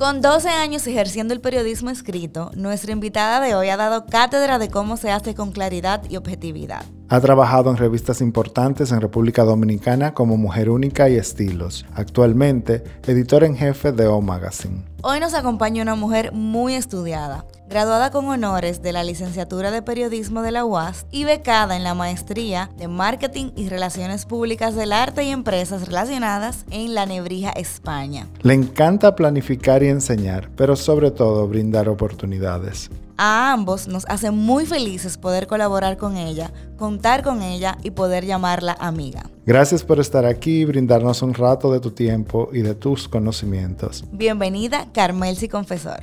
Con 12 años ejerciendo el periodismo escrito, nuestra invitada de hoy ha dado cátedra de cómo se hace con claridad y objetividad. Ha trabajado en revistas importantes en República Dominicana como Mujer Única y Estilos. Actualmente, editor en jefe de O Magazine. Hoy nos acompaña una mujer muy estudiada, graduada con honores de la licenciatura de periodismo de la UAS y becada en la maestría de marketing y relaciones públicas del arte y empresas relacionadas en La Nebrija, España. Le encanta planificar y enseñar, pero sobre todo brindar oportunidades. A ambos nos hace muy felices poder colaborar con ella, contar con ella y poder llamarla amiga. Gracias por estar aquí y brindarnos un rato de tu tiempo y de tus conocimientos. Bienvenida, Carmelsi Confesor.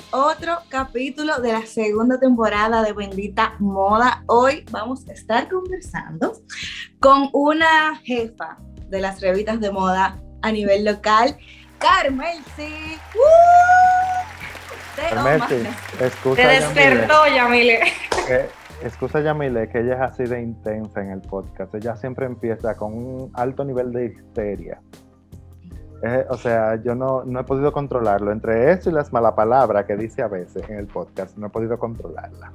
otro capítulo de la segunda temporada de Bendita Moda. Hoy vamos a estar conversando con una jefa de las revistas de moda a nivel local, Carmel sí. Carmel Te despertó, Yamile. Eh, excusa Yamile que ella es así de intensa en el podcast. Ella siempre empieza con un alto nivel de histeria o sea, yo no, no, he podido controlarlo. Entre eso y las malas palabras que dice a veces en el podcast, no he podido controlarla.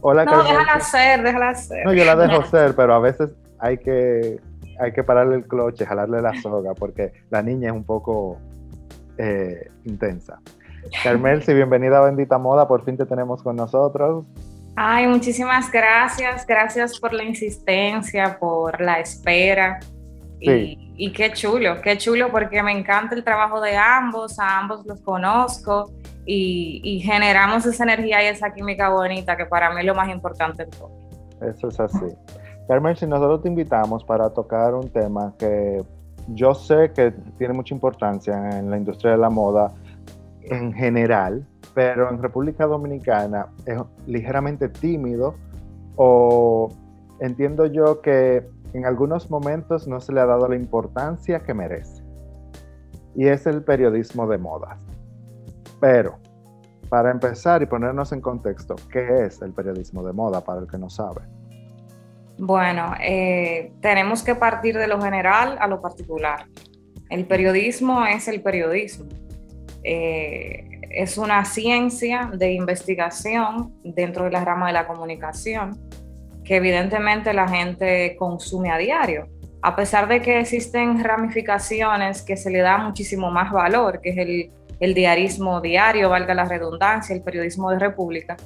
Hola, no, déjala ser, déjala ser. No, yo la dejo ser, pero a veces hay que, hay que pararle el cloche, jalarle la soga, porque la niña es un poco eh, intensa. Carmel, si bienvenida a Bendita Moda, por fin te tenemos con nosotros. Ay, muchísimas gracias, gracias por la insistencia, por la espera. Y, qué chulo, qué chulo porque me encanta el trabajo de ambos, a ambos los conozco y, generamos esa energía y esa química bonita que para mí es lo más importante de todo. Eso es así. Carmen, si nosotros te invitamos para tocar un tema que yo sé que tiene mucha importancia en la industria de la moda en general, pero en República Dominicana es ligeramente tímido o entiendo yo que en algunos momentos no se le ha dado la importancia que merece. Y es el periodismo de modas. Pero, para empezar y ponernos en contexto, ¿qué es el periodismo de moda para el que no sabe? Bueno, eh, tenemos que partir de lo general a lo particular. El periodismo es el periodismo. Eh, es una ciencia de investigación dentro de la rama de la comunicación que evidentemente la gente consume a diario. A pesar de que existen ramificaciones que se le da muchísimo más valor, que es el, el diarismo diario, valga la redundancia, el periodismo de república,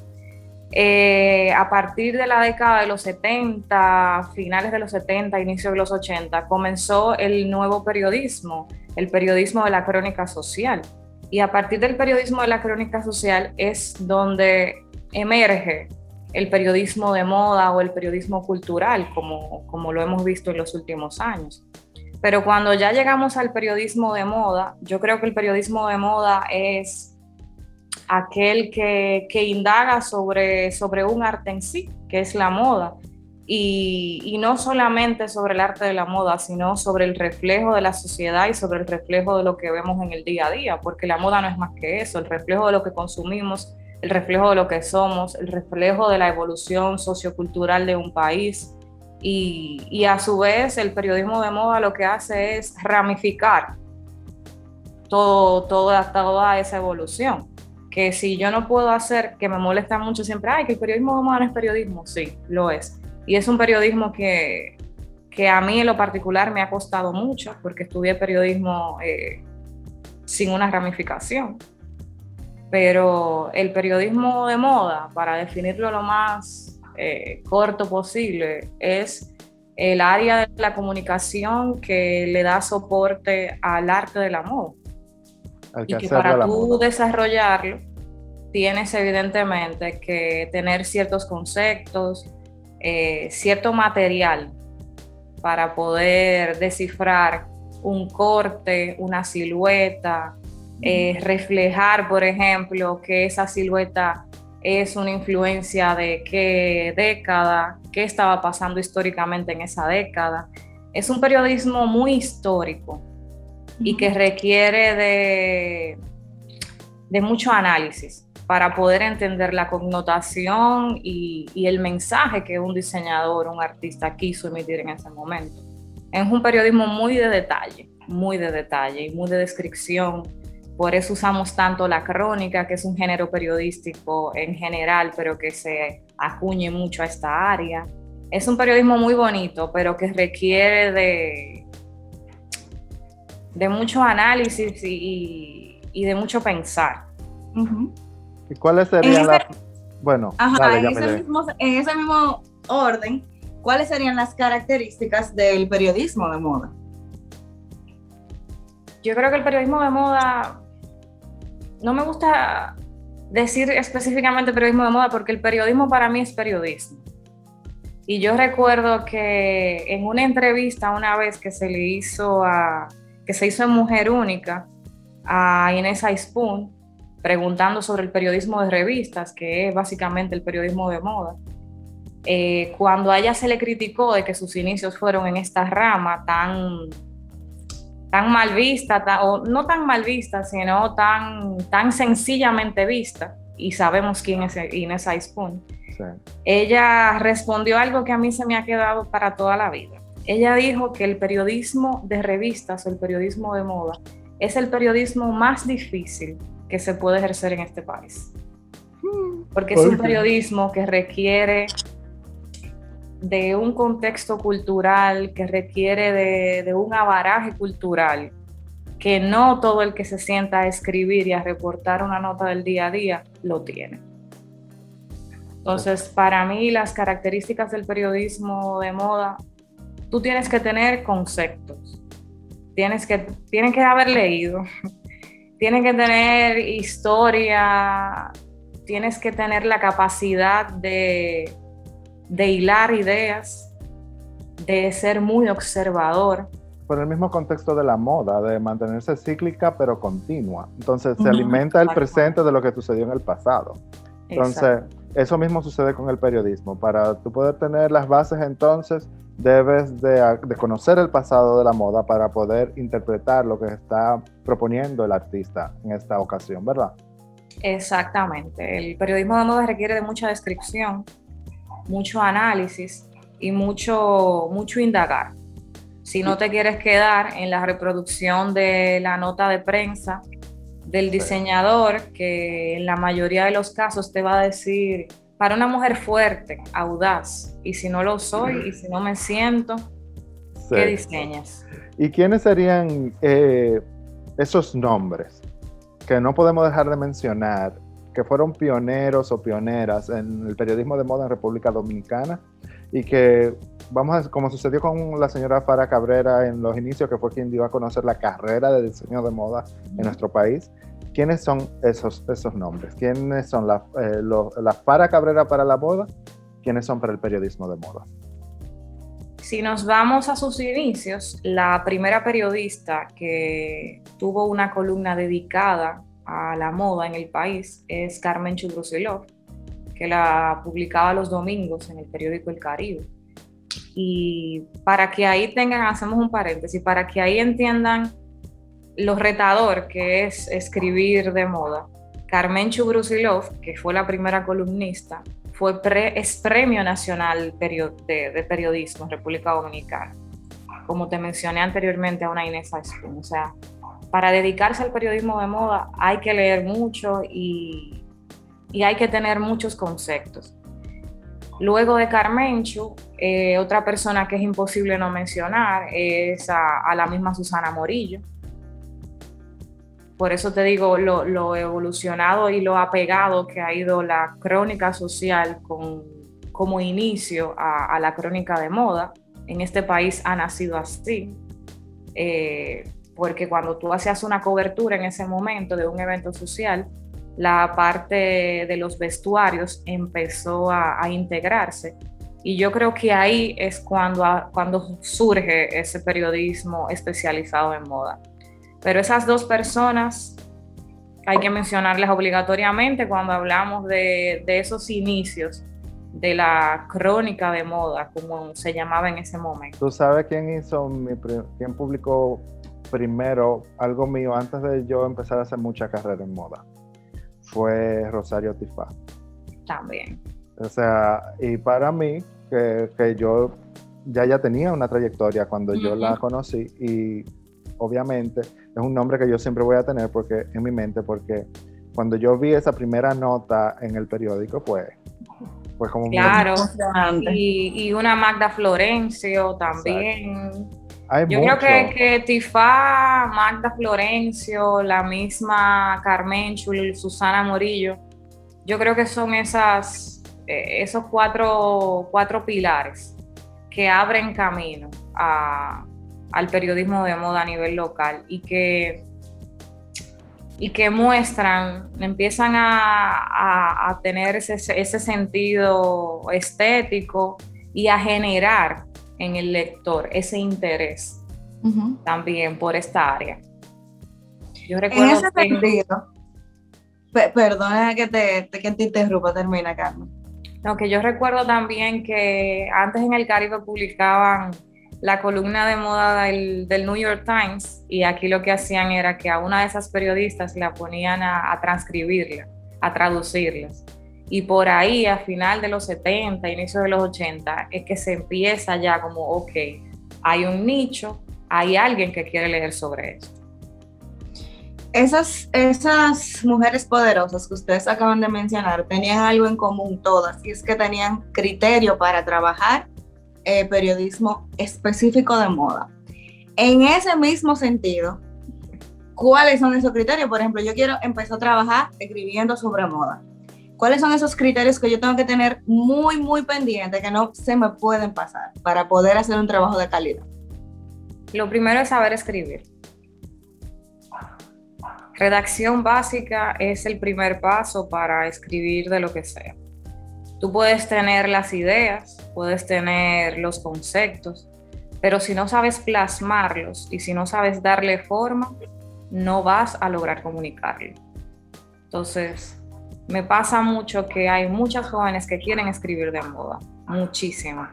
eh, a partir de la década de los 70, finales de los 70, inicio de los 80, comenzó el nuevo periodismo, el periodismo de la crónica social. Y a partir del periodismo de la crónica social es donde emerge el periodismo de moda o el periodismo cultural, como, como lo hemos visto en los últimos años. Pero cuando ya llegamos al periodismo de moda, yo creo que el periodismo de moda es aquel que, que indaga sobre, sobre un arte en sí, que es la moda. Y, y, no solamente sobre el arte de la moda, sino sobre el reflejo de la sociedad y sobre el reflejo de lo que vemos en el día a día, porque la moda no es más que eso, el reflejo de lo que consumimos el reflejo de lo que somos, el reflejo de la evolución sociocultural de un país. Y, a su vez el periodismo de moda lo que hace es ramificar todo, toda, toda esa evolución. Que si yo no puedo hacer, que me molesta mucho siempre, ay, que el periodismo de moda no es periodismo, sí, lo es. Y es un periodismo que, que a mí en lo particular me ha costado mucho, porque estudié periodismo eh, sin una ramificación. Pero el periodismo de moda, para definirlo lo más eh, corto posible, es el área de la comunicación que le da soporte al arte de la moda. y que para tú desarrollarlo, tienes evidentemente que tener ciertos conceptos, eh, cierto material para poder descifrar un corte, una silueta, eh, reflejar, por ejemplo, que esa silueta es una influencia de qué década, qué estaba pasando históricamente en esa década. Es un periodismo muy histórico y que requiere de, de mucho análisis para poder entender la connotación y, y, el mensaje que un diseñador, un artista quiso emitir en ese momento. Es un periodismo muy de detalle, muy de detalle y muy de descripción por eso usamos tanto la crónica, que es un género periodístico en general, pero que se acuñe mucho a esta área. Es un periodismo muy bonito, pero que requiere de, de mucho análisis y, de mucho pensar. ¿Y cuáles serían las... Bueno, en, ese mismo, en ese mismo orden, ¿cuáles serían las características del periodismo de moda? Yo creo que el periodismo de moda no me gusta decir específicamente periodismo de moda porque el periodismo para mí es periodismo. Y yo recuerdo que en una entrevista una vez que se le hizo a, que se hizo en Mujer Única a Inés Aispun, preguntando sobre el periodismo de revistas, que es básicamente el periodismo de moda. Eh, cuando a ella se le criticó de que sus inicios fueron en esta rama tan tan mal vista, o no tan mal vista, sino tan, tan sencillamente vista, y sabemos quién es Inés Aispun, ella respondió algo que a mí se me ha quedado para toda la vida. Ella dijo que el periodismo de revistas o el periodismo de moda es el periodismo más difícil que se puede ejercer en este país. Hmm. Porque es un periodismo que requiere de un contexto cultural, que requiere de, un abaraje cultural, que no todo el que se sienta a escribir y a reportar una nota del día a día lo tiene. Entonces, para mí las características del periodismo de moda, tú tienes que tener conceptos, tienes que, tienes que haber leído, tienes que tener historia, tienes que tener la capacidad de de hilar ideas, de ser muy observador. Por el mismo contexto de la moda, de mantenerse cíclica pero continua. Entonces se alimenta el presente de lo que sucedió en el pasado. Entonces, eso mismo sucede con el periodismo. Para tú poder tener las bases, entonces debes de, de, conocer el pasado de la moda para poder interpretar lo que está proponiendo el artista en esta ocasión, ¿verdad? Exactamente. El periodismo de moda requiere de mucha descripción, mucho análisis y mucho, mucho indagar. Si no te quieres quedar en la reproducción de la nota de prensa del diseñador, que en la mayoría de los casos te va a decir, para una mujer fuerte, audaz, y si no lo soy, y si no me siento, ¿qué diseñas? ¿Y quiénes serían eh, esos nombres que no podemos dejar de mencionar que fueron pioneros o pioneras en el periodismo de moda en República Dominicana y que, vamos a, como sucedió con la señora Fara Cabrera en los inicios, que fue quien dio a conocer la carrera de diseño de moda en nuestro país, ¿quiénes son esos, esos nombres? ¿Quiénes son la, eh, Cabrera para la moda? ¿Quiénes son para el periodismo de moda? Si nos vamos a sus inicios, la primera periodista que tuvo una columna dedicada a la moda en el país es Carmen Chubrusilov, que la publicaba los domingos en el periódico El Caribe. Y para que ahí tengan, hacemos un paréntesis, para que ahí entiendan lo retador que es escribir de moda. Carmen Chubrusilov, que fue la primera columnista, fue es Premio Nacional de, Periodismo en República Dominicana. Como te mencioné anteriormente a una Inés Aispun. O sea, para dedicarse al periodismo de moda hay que leer mucho y, hay que tener muchos conceptos. Luego de Carmenchu, eh, otra persona que es imposible no mencionar es a, la misma Susana Morillo, por eso te digo lo, evolucionado y lo apegado que ha ido la crónica social con, como inicio a, la crónica de moda. En este país ha nacido así, eh, porque cuando tú hacías una cobertura en ese momento de un evento social, la parte de los vestuarios empezó a, integrarse. Y yo creo que ahí es cuando, cuando surge ese periodismo especializado en moda. Pero esas dos personas hay que mencionarlas obligatoriamente cuando hablamos de, esos inicios de la crónica de moda, como se llamaba en ese momento. ¿Tú sabes quién hizo, quién publicó primero algo mío antes de yo empezar a hacer mucha carrera en moda? Fue Rosario Tifá. También. O sea, y para mí, que, yo ya ya tenía una trayectoria cuando yo la conocí y obviamente es un nombre que yo siempre voy a tener porque en mi mente porque cuando yo vi esa primera nota en el periódico pues fue como claro y, y, una Magda Florencio también yo creo que, que Tifa, Magda Florencio, la misma Carmen Chul, Susana Morillo, yo creo que son esas, eh, esos cuatro, cuatro pilares que abren camino a, al periodismo de moda a nivel local y que, y que muestran, empiezan a, tener ese, sentido estético y a generar en el lector ese interés también por esta área. Yo recuerdo en ese sentido, perdona que te, que te interrumpa, termina, Carmen. No, que yo recuerdo también que antes en el Caribe publicaban la columna de moda del, New York Times y aquí lo que hacían era que a una de esas periodistas la ponían a, transcribirla, a traducirlas. Y por ahí, a final de los 70, inicio de los 80, es que se empieza ya como, ok, hay un nicho, hay alguien que quiere leer sobre esto. Esas, esas mujeres poderosas que ustedes acaban de mencionar tenían algo en común todas, y es que tenían criterio para trabajar eh, periodismo específico de moda. En ese mismo sentido, ¿cuáles son esos criterios? Por ejemplo, yo quiero empezar a trabajar escribiendo sobre moda. ¿Cuáles son esos criterios que yo tengo que tener muy, muy pendiente, que no se me pueden pasar para poder hacer un trabajo de calidad? Lo primero es saber escribir. Redacción básica es el primer paso para escribir de lo que sea. Tú puedes tener las ideas, puedes tener los conceptos, pero si no sabes plasmarlos y si no sabes darle forma, no vas a lograr comunicarlo. Entonces, me pasa mucho que hay muchas jóvenes que quieren escribir de moda, muchísimo.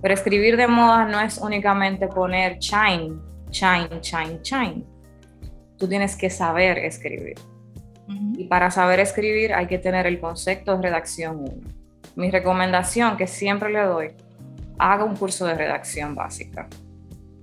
Pero escribir de moda no es únicamente poner shine, shine, shine, shine. Tú tienes que saber escribir. Y para saber escribir hay que tener el concepto de redacción 1 mi recomendación que siempre le doy, haga un curso de redacción básica.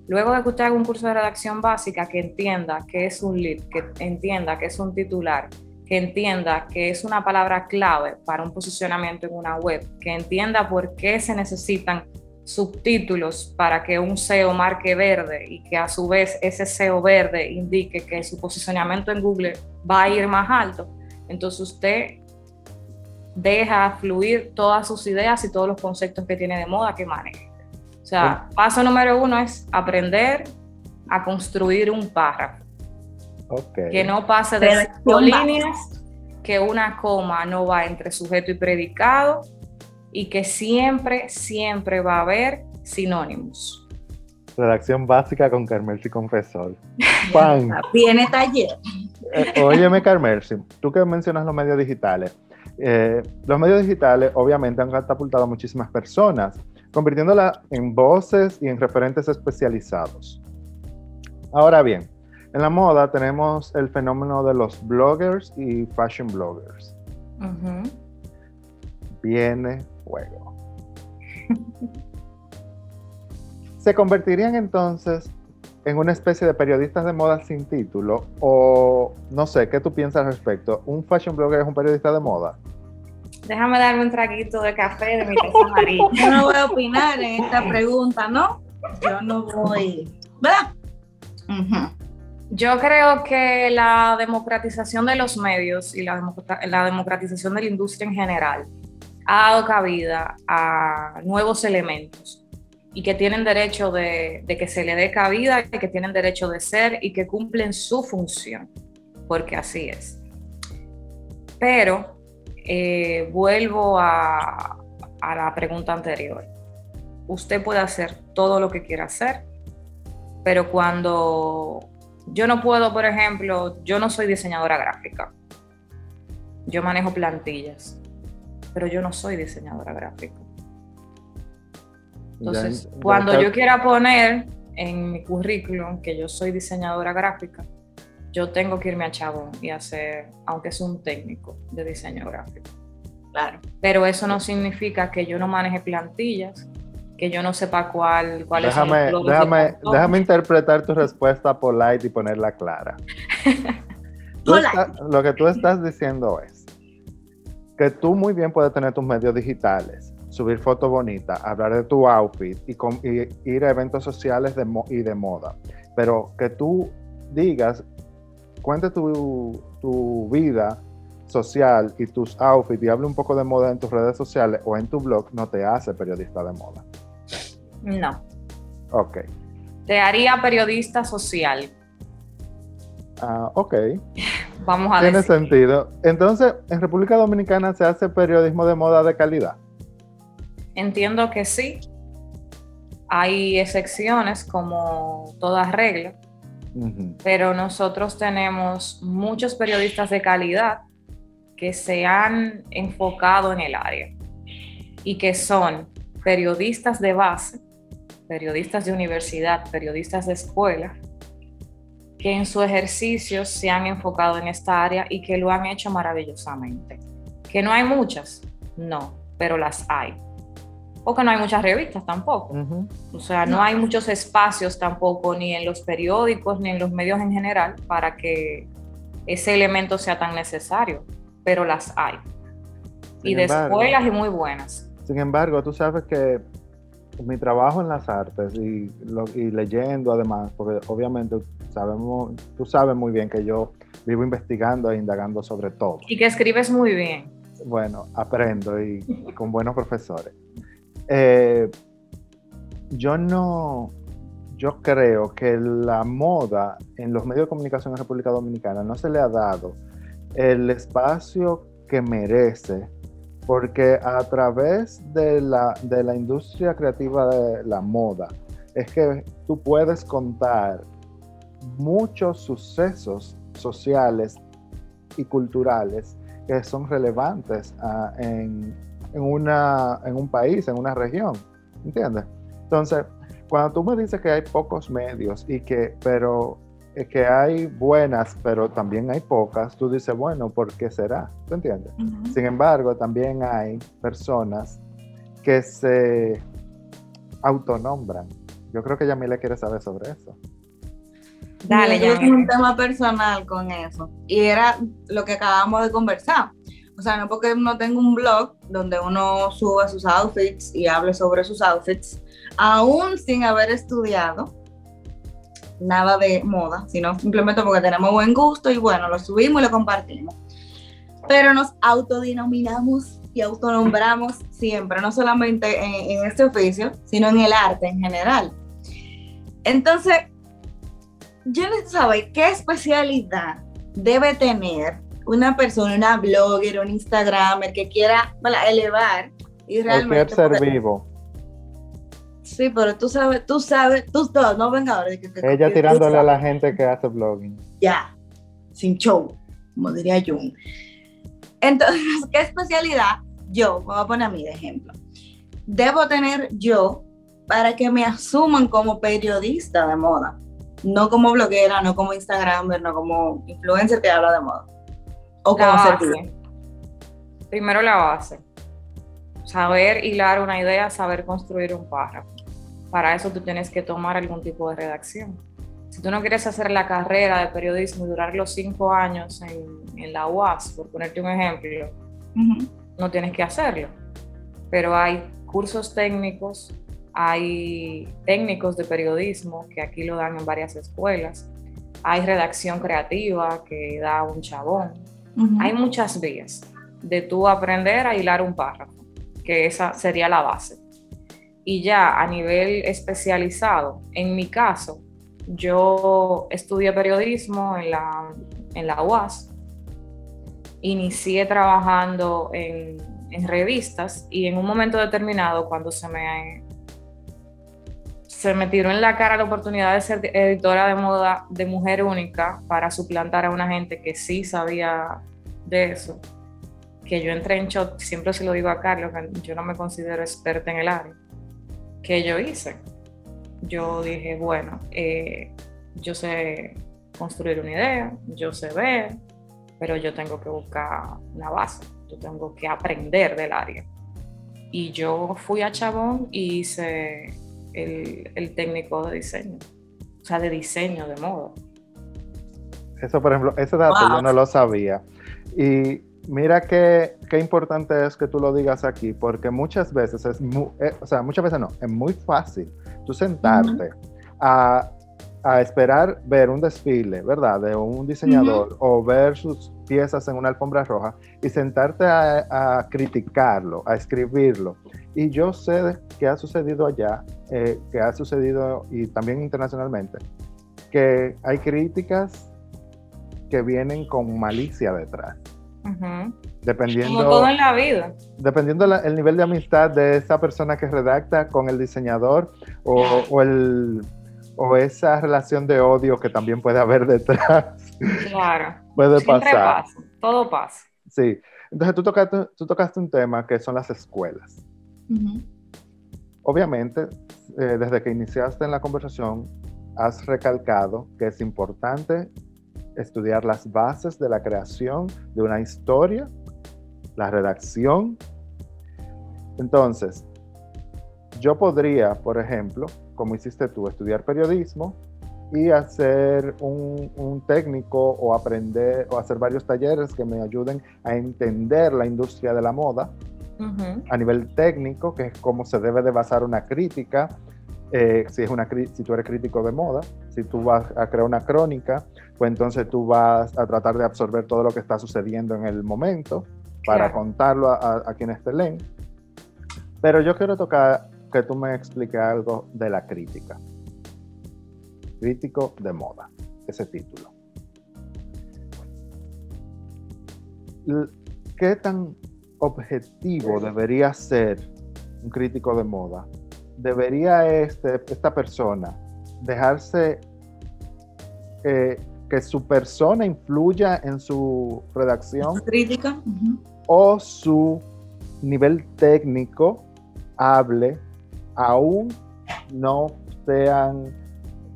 Luego de que usted haga un curso de redacción básica, que entienda que es un lead, que entienda que es un titular, que entienda que es una palabra clave para un posicionamiento en una web, que entienda por qué se necesitan subtítulos para que un SEO marque verde y que a su vez ese SEO verde indique que su posicionamiento en Google va a ir más alto. Entonces usted deja fluir todas sus ideas y todos los conceptos que tiene de moda que maneje. O sea, paso número uno es aprender a construir un párrafo. Que no pase de cinco líneas, que una coma no va entre sujeto y predicado y que siempre, siempre va a haber sinónimos. Redacción básica con Carmelsi Confesor. ¡Pan! Viene taller. Eh, óyeme, Carmelsi, tú que mencionas los medios digitales, eh, los medios digitales obviamente han catapultado a muchísimas personas, convirtiéndolas en voces y en referentes especializados. Ahora bien, en la moda tenemos el fenómeno de los bloggers y fashion bloggers. Viene fuego. ¿Se convertirían entonces en una especie de periodistas de moda sin título o no sé, ¿qué tú piensas al respecto? ¿Un fashion blogger es un periodista de moda? Déjame darme un traguito de café de mi taza amarilla. Yo no voy a opinar en esta pregunta, ¿no? Yo no voy, ¿verdad? Yo creo que la democratización de los medios y la, democratización de la industria en general ha dado cabida a nuevos elementos y que tienen derecho de, que se le dé cabida y que tienen derecho de ser y que cumplen su función, porque así es. Pero eh, vuelvo a, a la pregunta anterior. Usted puede hacer todo lo que quiera hacer, pero cuando yo no puedo, por ejemplo, yo no soy diseñadora gráfica. Yo manejo plantillas, pero yo no soy diseñadora gráfica. Entonces, cuando yo quiera poner en mi currículum que yo soy diseñadora gráfica, yo tengo que irme a Chabón y hacer, aunque es un técnico de diseño gráfico. Claro. Pero eso no significa que yo no maneje plantillas, que yo no sepa cuál, cuál déjame, es el déjame, déjame interpretar tu respuesta polite y ponerla clara. lo que tú estás diciendo es que tú muy bien puedes tener tus medios digitales, subir fotos bonitas, hablar de tu outfit y, ir a eventos sociales de y de moda, pero que tú digas, cuente tu, tu vida social y tus outfits y hable un poco de moda en tus redes sociales o en tu blog, no te hace periodista de moda. No. Ok. Te haría periodista social. Ah, ok. Vamos a Tiene sentido. Entonces, ¿en República Dominicana se hace periodismo de moda de calidad? Entiendo que sí. Hay excepciones como toda regla, pero nosotros tenemos muchos periodistas de calidad que se han enfocado en el área y que son periodistas de base periodistas de universidad, periodistas de escuela, que en su ejercicio se han enfocado en esta área y que lo han hecho maravillosamente. Que no hay muchas, no, pero las hay. O que no hay muchas revistas tampoco. O sea, no hay muchos espacios tampoco, ni en los periódicos, ni en los medios en general, para que ese elemento sea tan necesario, pero las hay. y de escuelas y muy buenas. Sin embargo, tú sabes que mi trabajo en las artes y, leyendo además, porque obviamente sabemos, tú sabes muy bien que yo vivo investigando e indagando sobre todo. Y que escribes muy bien. Bueno, aprendo y con buenos profesores. Eh, yo no, yo creo que la moda en los medios de comunicación en República Dominicana no se le ha dado el espacio que merece porque a través de la, de la industria creativa de la moda es que tú puedes contar muchos sucesos sociales y culturales que son relevantes ah, en, una, en un país, en una región, ¿entiendes? Entonces, cuando tú me dices que hay pocos medios y que, pero que hay buenas, pero también hay pocas, tú dices, bueno, ¿por qué será? ¿Tú entiendes? Sin embargo, también hay personas que se autonombran. Yo creo que Yamila quiere saber sobre eso. Dale, yo tengo un tema personal con eso. Y era lo que acabamos de conversar. O sea, no porque uno tenga un blog donde uno suba sus outfits y hable sobre sus outfits, aún sin haber estudiado, nada de moda, sino simplemente porque tenemos buen gusto y bueno, lo subimos y lo compartimos. Pero nos autodenominamos y autonombramos siempre, no solamente en, este oficio, sino en el arte en general. Entonces, yo necesito saber qué especialidad debe tener una persona, una blogger, un Instagramer que quiera elevar y realmente... ser vivo Sí, pero tú sabes, tú sabes, tú todo, no venga ahora. Que Ella tirándole a la gente que hace blogging. Ya, sin show, como diría Jung. Entonces, ¿qué especialidad yo, voy a poner a mí de ejemplo, debo tener yo para que me asuman como periodista de moda? No como bloguera, no como Instagramer, no como influencer que habla de moda. O como base. Primero la base. Saber hilar una idea, saber construir un párrafo para eso tú tienes que tomar algún tipo de redacción. Si tú no quieres hacer la carrera de periodismo y durar los cinco años en, la UAS, por ponerte un ejemplo, no tienes que hacerlo. Pero hay cursos técnicos, hay técnicos de periodismo que aquí lo dan en varias escuelas, hay redacción creativa que da un chabón. Hay muchas vías de tú aprender a hilar un párrafo, que esa sería la base. Y ya a nivel especializado, en mi caso, yo estudié periodismo en la, en la UAS, inicié trabajando en, en revistas y en un momento determinado, cuando se me se me tiró en la cara la oportunidad de ser editora de moda de mujer única para suplantar a una gente que sí sabía de eso. Que yo entré en shock, siempre se lo digo a Carlos, que yo no me considero experta en el área. Que yo hice? Yo dije, bueno, eh, yo sé construir una idea, yo sé ver, pero yo tengo que buscar una base, yo tengo que aprender del área. Y yo fui a Chabón y hice el, técnico de diseño, o sea, de diseño de moda. Eso, por ejemplo, ese dato yo no lo sabía. Y mira qué, qué, importante es que tú lo digas aquí, porque muchas veces es muy, eh, o sea, muchas veces no, es muy fácil tú sentarte a, a, esperar ver un desfile, ¿verdad? De un diseñador o ver sus piezas en una alfombra roja y sentarte a, a criticarlo, a escribirlo. Y yo sé que ha sucedido allá, eh, que ha sucedido y también internacionalmente, que hay críticas que vienen con malicia detrás. Dependiendo, Como todo en la vida. Dependiendo el nivel de amistad de esa persona que redacta con el diseñador o, o, el, o esa relación de odio que también puede haber detrás. Claro. puede pasar. Pasa, todo pasa. Sí. Entonces tú tocaste, tú tocaste un tema que son las escuelas. Obviamente, eh, desde que iniciaste en la conversación, has recalcado que es importante estudiar las bases de la creación de una historia, la redacción. Entonces, yo podría, por ejemplo, como hiciste tú, estudiar periodismo y hacer un, un, técnico o aprender o hacer varios talleres que me ayuden a entender la industria de la moda a nivel técnico, que es cómo se debe de basar una crítica, eh, si, es una, si tú eres crítico de moda, si tú vas a crear una crónica, pues entonces tú vas a tratar de absorber todo lo que está sucediendo en el momento para contarlo a, a, quienes te leen. Pero yo quiero tocar que tú me expliques algo de la crítica. Crítico de moda, ese título. ¿Qué tan objetivo debería ser un crítico de moda? ¿Debería este, esta persona dejarse eh, que su persona influya en su redacción? Crítica. ¿O su nivel técnico hable aún no sean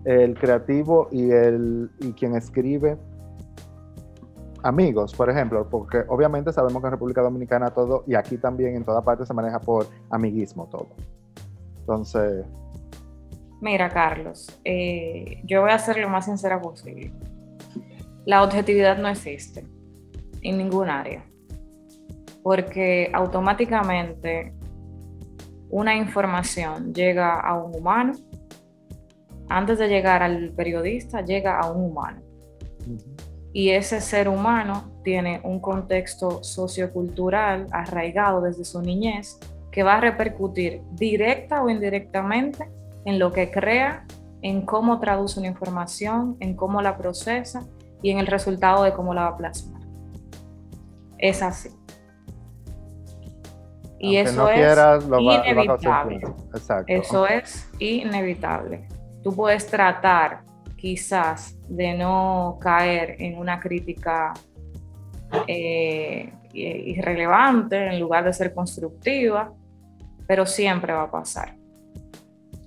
el creativo y, el, y quien escribe amigos, por ejemplo, porque obviamente sabemos que en República Dominicana todo, y aquí también en toda parte se maneja por amiguismo todo. Entonces... Mira, Carlos, eh, yo voy a ser lo más sincera posible. La objetividad no existe en ningún área, porque automáticamente una información llega a un humano, antes de llegar al periodista, llega a un humano. Y ese ser humano tiene un contexto sociocultural arraigado desde su niñez que va a repercutir directa o indirectamente en lo que crea, en cómo traduce una información, en cómo la procesa y en el resultado de cómo la va a plasmar. Es así. Y eso es inevitable. Eso es inevitable. Tú puedes tratar quizás de no caer en una crítica eh, irrelevante en lugar de ser constructiva, pero siempre va a pasar.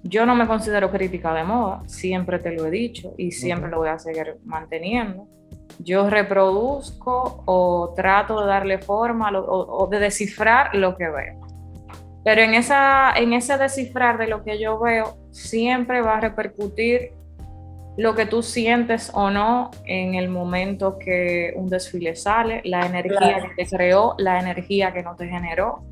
Yo no me considero crítica de moda, siempre te lo he dicho y siempre lo voy a seguir manteniendo. Yo reproduzco o trato de darle forma o, de descifrar lo que veo. Pero en, esa, en ese descifrar de lo que yo veo, siempre va a repercutir lo que tú sientes o no en el momento que un desfile sale, la energía que te creó, la energía que no te generó.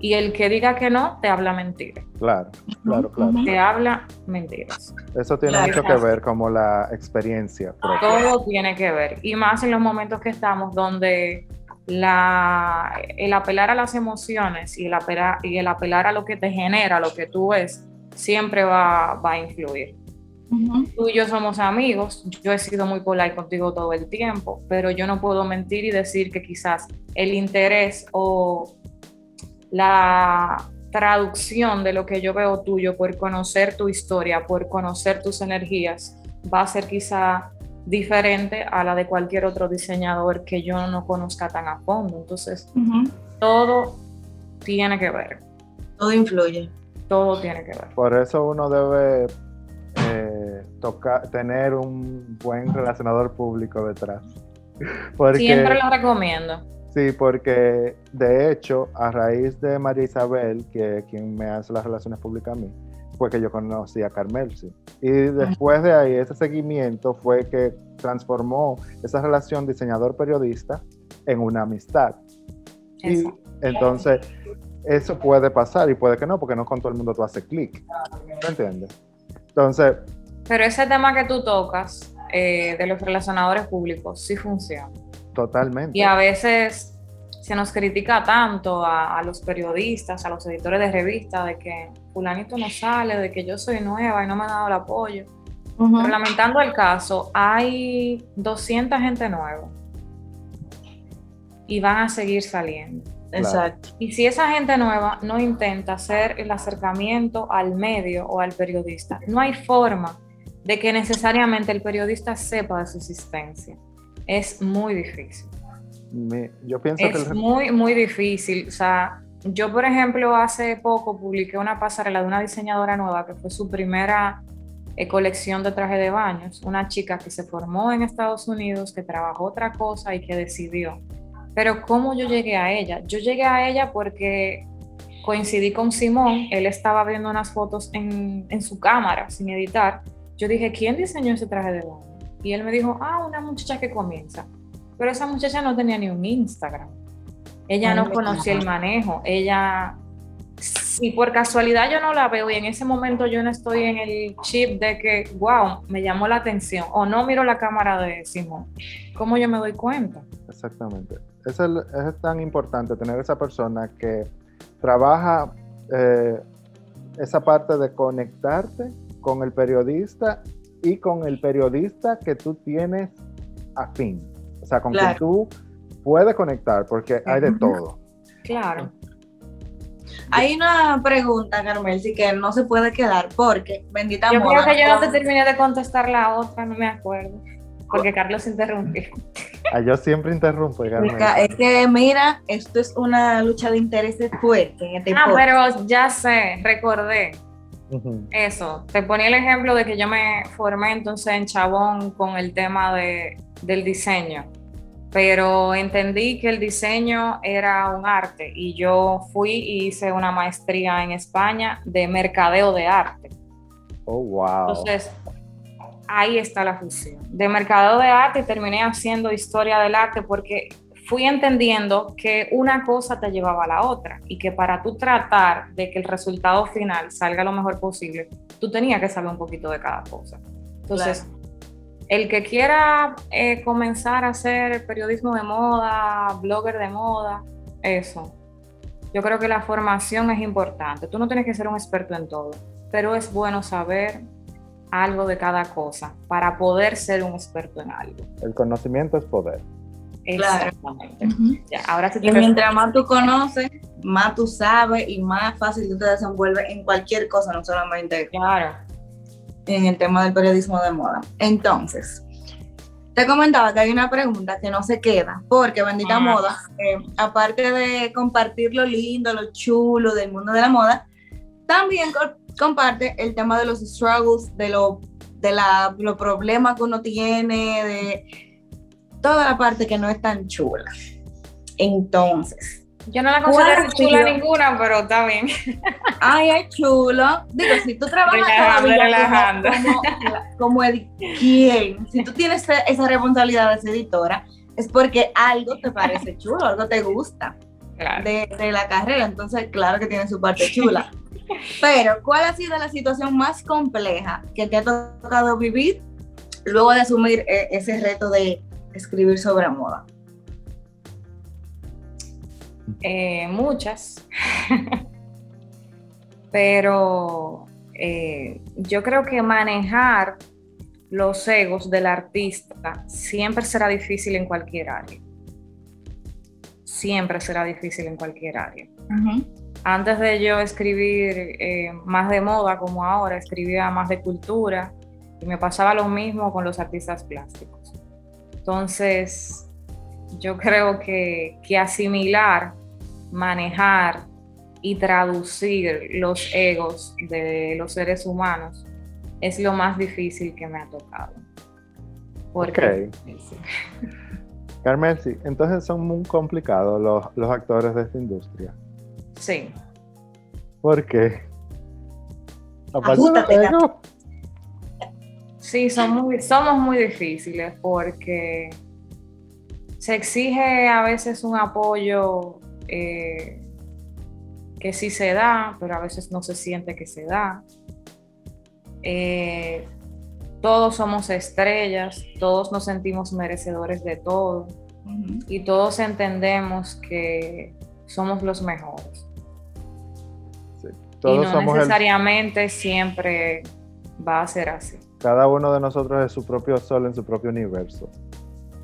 Y el que diga que no, te habla mentira. Claro, claro, claro. Te habla mentiras. Eso tiene mucho que ver como la experiencia. Todo tiene que ver. Y más en los momentos que estamos donde la, el apelar a las emociones y el, apelar, y el apelar a lo que te genera, lo que tú ves, siempre va, va a influir. Tú y yo somos amigos, yo he sido muy polite contigo todo el tiempo, pero yo no puedo mentir y decir que quizás el interés o la traducción de lo que yo veo tuyo por conocer tu historia, por conocer tus energías, va a ser quizá diferente a la de cualquier otro diseñador que yo no conozca tan a fondo. Entonces, todo tiene que ver. Todo influye. Todo tiene que ver. Por eso uno debe eh, tocar, tener un buen relacionador público detrás. Siempre lo recomiendo. Sí, porque de hecho, a raíz de María Isabel, que quien me hace las relaciones públicas a mí, fue que yo conocí a Carmel. Y después de ahí, ese seguimiento fue que transformó esa relación diseñador-periodista en una amistad. Y entonces, eso puede pasar y puede que no, porque no con todo el mundo tú haces clic. ¿Me entiendes? Entonces... Pero ese tema que tú tocas eh, de los relacionadores públicos sí funciona. Totalmente. Y a veces se nos critica tanto a, los periodistas, a los editores de revistas, de que fulanito no sale, de que yo soy nueva y no me ha dado el apoyo. Pero lamentando el caso, hay 200 gente nueva y van a seguir saliendo. Exacto. Y si esa gente nueva no intenta hacer el acercamiento al medio o al periodista, no hay forma de que necesariamente el periodista sepa de su existencia. Es muy difícil. yo pienso es muy, muy difícil. O sea, yo, por ejemplo, hace poco publiqué una pasarela de una diseñadora nueva que fue su primera eh, colección de traje de baños. Una chica que se formó en Estados Unidos, que trabajó otra cosa y que decidió pero ¿cómo yo llegué a ella? Yo llegué a ella porque coincidí con Simón, él estaba viendo unas fotos en, su cámara sin editar. Yo dije, ¿quién diseñó ese traje de baño? Y él me dijo, ah, una muchacha que comienza. Pero esa muchacha no tenía ni un Instagram. Ella no conocía el manejo. Ella, si por casualidad yo no la veo y en ese momento yo no estoy en el chip de que, wow, me llamó la atención o no miro la cámara de Simón, ¿cómo yo me doy cuenta? Exactamente es, es tan importante tener esa persona que trabaja eh, esa parte de conectarte con el periodista y con el periodista que tú tienes afín. O sea, con quien tú puedes conectar, porque hay de todo. Claro. Hay una pregunta, Carmel, sí que no se puede quedar, porque bendita Yo creo que yo no te terminé de contestar la otra, no me acuerdo. Porque Carlos interrumpió. Ah, yo siempre interrumpo. Es que, mira, esto es una lucha de intereses fuerte en este Ah, pero ya sé, recordé. Eso, te ponía el ejemplo de que yo me formé entonces en Chabón con el tema de, del diseño, pero entendí que el diseño era un arte y yo fui y hice una maestría en España de mercadeo de arte. Oh, wow. Entonces, ahí está la fusión. De mercado de arte terminé haciendo historia del arte porque fui entendiendo que una cosa te llevaba a la otra y que para tú tratar de que el resultado final salga lo mejor posible, tú tenías que saber un poquito de cada cosa. Entonces, el que quiera eh, comenzar a hacer periodismo de moda, blogger de moda, eso. Yo creo que la formación es importante. Tú no tienes que ser un experto en todo, pero es bueno saber algo de cada cosa para poder ser un experto en algo. El conocimiento es poder. Exactamente. ahora y mientras más tú conoces, más tú sabes y más fácil tú te desenvuelves en cualquier cosa, no solamente claro. en el tema del periodismo de moda. Entonces, te comentaba que hay una pregunta que no se queda, porque bendita ah. moda, eh, aparte de compartir lo lindo, lo chulo del mundo de la moda, también comparte el tema de los struggles, de, lo, de la, los problemas que uno tiene, de toda la parte que no es tan chula. Entonces. Yo no la considero chula ninguna, pero está bien. Ay, es chulo. Digo, si tú trabajas relajando, como, como, ¿quién? Si tú tienes esa responsabilidad de ser editora, es porque algo te parece chulo, algo te gusta. de, la carrera, entonces claro que tiene su parte chula. Pero, ¿cuál ha sido la situación más compleja que te ha tocado vivir luego de asumir eh, ese reto de escribir sobre moda? Eh, muchas, pero eh, yo creo que manejar los egos del artista siempre será difícil en cualquier área. Siempre será difícil en cualquier área. Antes de yo escribir eh, más de moda como ahora, escribía más de cultura y me pasaba lo mismo con los artistas plásticos. Entonces, yo creo que, que asimilar, manejar y traducir los egos de los seres humanos es lo más difícil que me ha tocado. Porque Carmen, sí, entonces son muy complicados los, actores de esta industria. Sí. ¿Por qué? Sí, son muy, somos muy difíciles porque se exige a veces un apoyo eh, que sí se da, pero a veces no se siente que se da. Eh, todos somos estrellas, todos nos sentimos merecedores de todo y todos entendemos que somos los mejores. y no necesariamente siempre va a ser así. Cada uno de nosotros es su propio sol en su propio universo.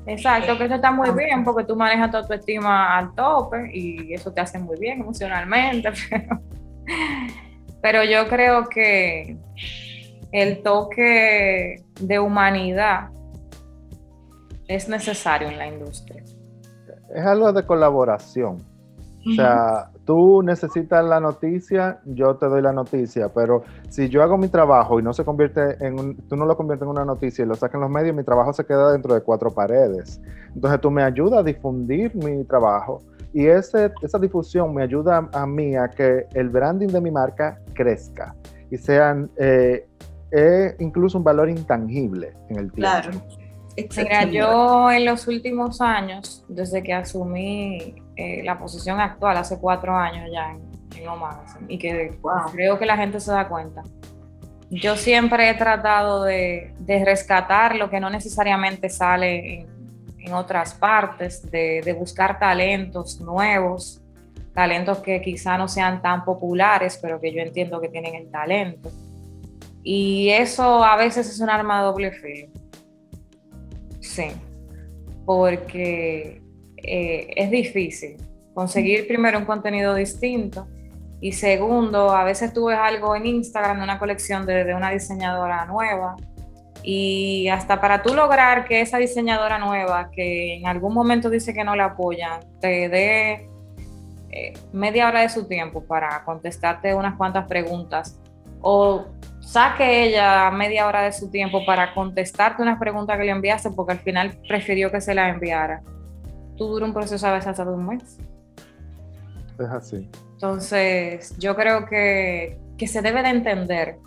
Exacto, que eso está muy bien porque tú manejas tu autoestima al tope y eso te hace muy bien emocionalmente, pero, yo creo que el toque de humanidad es necesario en la industria. Es algo de colaboración. O sea, tú necesitas la noticia, yo te doy la noticia, pero si yo hago mi trabajo y no se convierte en un, tú no lo conviertes en una noticia y lo sacas en los medios, mi trabajo se queda dentro de cuatro paredes. Entonces tú me ayudas a difundir mi trabajo y ese, esa difusión me ayuda a mí a que el branding de mi marca crezca y sean eh, incluso un valor intangible en el tiempo. Claro. Mira, yo en los últimos años, desde que asumí eh, la posición actual, hace cuatro años ya en, en y que creo que la gente se da cuenta, yo siempre he tratado de, rescatar lo que no necesariamente sale en, otras partes, de, buscar talentos nuevos, talentos que quizá no sean tan populares, pero que yo entiendo que tienen el talento. Y eso a veces es un arma de doble filo Sí, porque eh, es difícil conseguir primero un contenido distinto y segundo, a veces tú ves algo en Instagram de una colección de, una diseñadora nueva y hasta para tú lograr que esa diseñadora nueva, que en algún momento dice que no la apoyan, te dé eh, media hora de su tiempo para contestarte unas cuantas preguntas o saque ella media hora de su tiempo para contestarte unas preguntas que le enviaste porque al final prefirió que se la enviara. Tú dura un proceso a veces hasta de un mes. Es así. Entonces, yo creo que, se debe de entender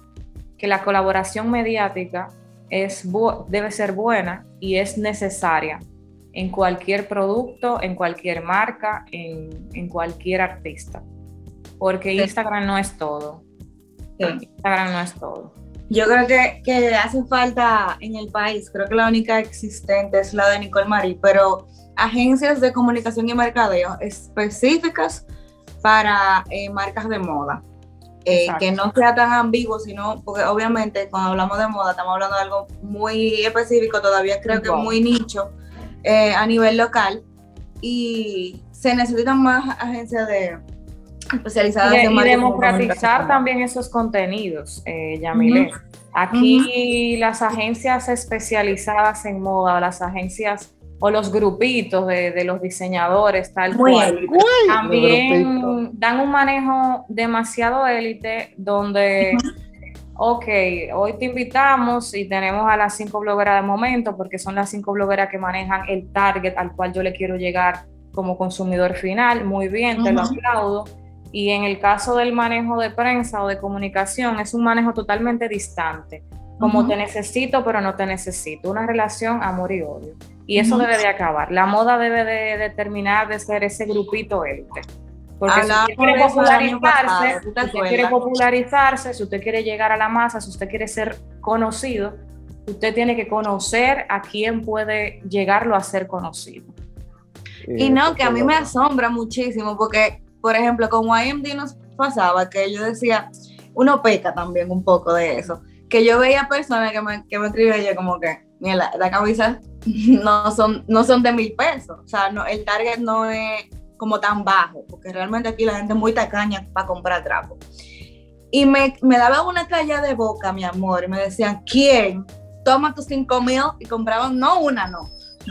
que la colaboración mediática es debe ser buena y es necesaria en cualquier producto, en cualquier marca, en, cualquier artista. Porque Instagram no es todo. Instagram no es todo. Yo creo que, que, hace falta en el país, creo que la única existente es la de Nicole Marie, pero agencias de comunicación y mercadeo específicas para eh, marcas de moda. Eh, que no sea tan ambiguo, sino porque obviamente cuando hablamos de moda estamos hablando de algo muy específico, todavía creo que muy nicho eh, a nivel local. Y se necesitan más agencias de, especializadas y, en y democratizar también esos contenidos, eh, Yamile. Aquí las agencias especializadas en moda, las agencias o los grupitos de, los diseñadores, tal cual, también dan un manejo demasiado élite donde, ok, hoy te invitamos y tenemos a las cinco blogueras de momento porque son las cinco blogueras que manejan el target al cual yo le quiero llegar como consumidor final, muy bien, te lo aplaudo. Y en el caso del manejo de prensa o de comunicación es un manejo totalmente distante, como te necesito pero no te necesito, una relación amor y odio. Y eso debe de acabar. La moda debe de, de terminar de ser ese grupito élite. Porque si usted quiere popularizarse, pasado, ¿tú te si usted quiere popularizarse, si usted quiere llegar a la masa, si usted quiere ser conocido, usted tiene que conocer a quién puede llegarlo a ser conocido. Y no, que a mí me asombra muchísimo porque, por ejemplo, con YMD nos pasaba que yo decía, uno peca también un poco de eso, que yo veía personas que me, que me escribían yo como que, mira, la, la camisa no son, no son de mil pesos, o sea, no, el target no es como tan bajo, porque realmente aquí la gente es muy tacaña para comprar trapo. Y me, me daban una calla de boca, mi amor, y me decían, ¿quién? Toma tus cinco mil y compraban, no una, no,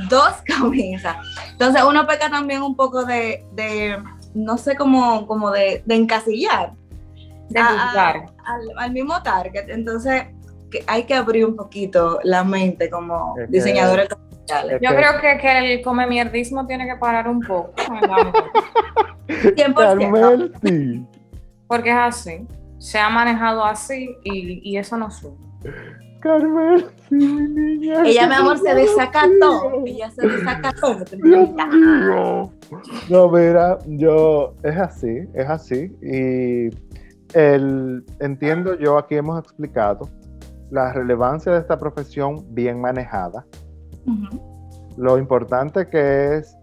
dos camisas. Entonces uno peca también un poco de, de no sé cómo, como de, de encasillar De a- al, al mismo target. Entonces que hay que abrir un poquito la mente como Es que- diseñadores comerciales. Yo que- creo que, que el come mierdismo tiene que parar un poco, ¿verdad? 100%. Carmel, sí. porque es así. Se ha manejado así y, y eso no sube. Carmel, sí, mi niña. Ella, mi amor, se desacató. Ella se desacató. Dios mío. No, mira, yo, es así, es así. Y el, entiendo yo, aquí hemos explicado la relevancia de esta profesión bien manejada, lo importante que es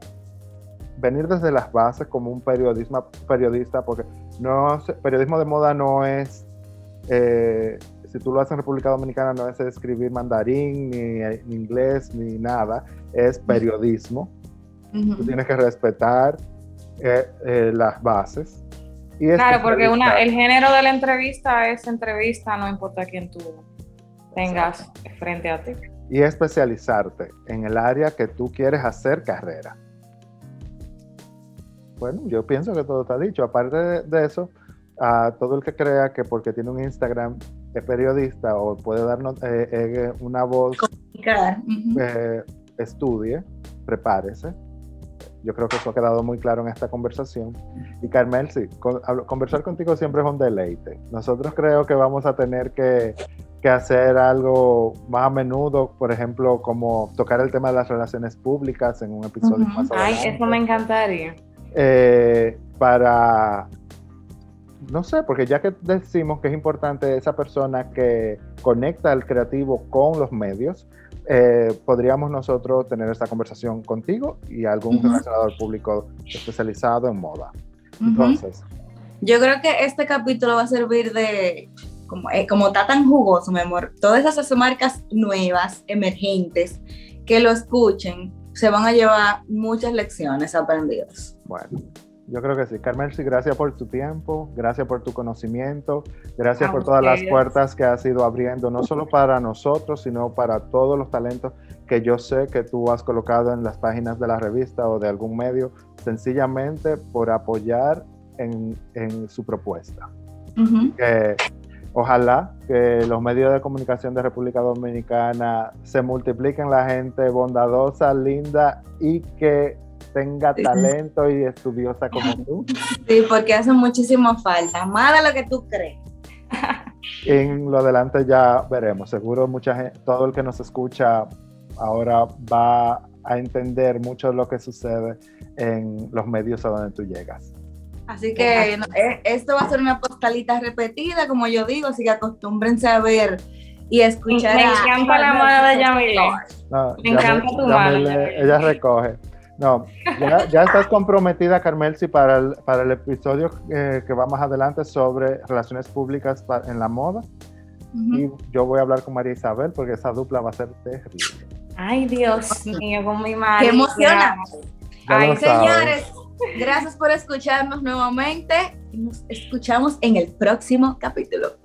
venir desde las bases como un periodismo, periodista, porque no, periodismo de moda no es, eh, si tú lo haces en República Dominicana, no es escribir mandarín, ni, ni inglés, ni nada, es periodismo. Tú tienes que respetar eh, eh, las bases. Y Claro, porque una, el género de la entrevista es entrevista, no importa quién tú tengas frente a ti. y especializarte en el área que tú quieres hacer carrera. Bueno, yo pienso que todo está dicho. Aparte de, de eso, a todo el que crea que porque tiene un Instagram es periodista o puede darnos eh, eh, una voz, Comunicar. Eh, estudie, prepárese. Yo creo que eso ha quedado muy claro en esta conversación. Y Carmel, sí, con- hablo- conversar contigo siempre es un deleite. Nosotros creo que vamos a tener que, que hacer algo más a menudo, por ejemplo, como tocar el tema de las relaciones públicas en un episodio Ujú. más Ay, adelante. eso me encantaría. Eh, para, no sé, porque ya que decimos que es importante esa persona que conecta al creativo con los medios, eh, podríamos nosotros tener esta conversación contigo y algún Ujú. relacionador público especializado en moda. Ujú. Entonces, Yo creo que este capítulo va a servir de, como, eh, como está tan jugoso, mi amor, todas esas marcas nuevas, emergentes, que lo escuchen, se van a llevar muchas lecciones aprendidas. bueno, yo creo que sí. Carmel, sí, gracias por tu tiempo, gracias por tu conocimiento, gracias A por todas las puertas que has ido abriendo, no solo para nosotros, sino para todos los talentos que yo sé que tú has colocado en las páginas de la revista o de algún medio, sencillamente por apoyar en, en su propuesta. Ujú. Que ojalá que los medios de comunicación de República Dominicana se multipliquen la gente bondadosa, linda y que tenga talento y estudiosa como tú. Sí, porque hace muchísima falta, más de lo que tú crees. En lo adelante ya veremos. Seguro mucha gente, todo el que nos escucha ahora va a entender mucho de lo que sucede en los medios a donde tú llegas. Así que no, esto va a ser una postalita repetida, como yo digo, así que acostúmbrense a ver y escuchar. Me a- encanta la mano de Yamile. No, Me encanta tu mano, ella recoge. No, ya, ya estás comprometida, Carmelsi, para el, para el episodio eh, que va más adelante sobre relaciones públicas en la moda. Ujú. Y yo voy a hablar con María Isabel porque esa dupla va a ser terrible. Ay, Dios mío, con mi madre. Qué emocionante. Ay. Señores, gracias por escucharnos nuevamente y nos escuchamos en el próximo capítulo.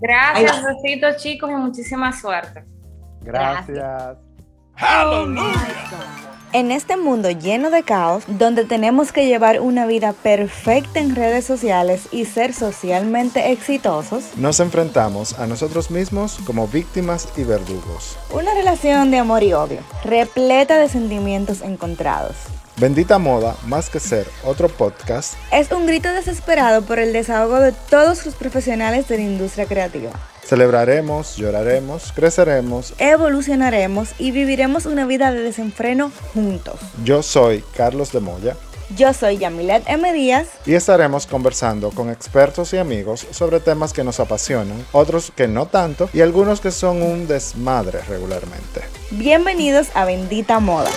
Gracias, besitos chicos y muchísima suerte. Gracias. En este mundo lleno de caos, donde tenemos que llevar una vida perfecta en redes sociales y ser socialmente exitosos, Nos enfrentamos a nosotros mismos como víctimas y verdugos. una relación de amor y odio, repleta de sentimientos encontrados. Bendita Moda, más que ser otro podcast, Es un grito desesperado por el desahogo de todos los profesionales de la industria creativa. Celebraremos, lloraremos, creceremos. Evolucionaremos y viviremos una vida de desenfreno juntos. Yo soy Carlos de Moya. Yo soy Yamilet M. Díaz. Y estaremos conversando con expertos y amigos sobre temas que nos apasionan, otros que no tanto y algunos que son un desmadre regularmente. Bienvenidos a Bendita Moda.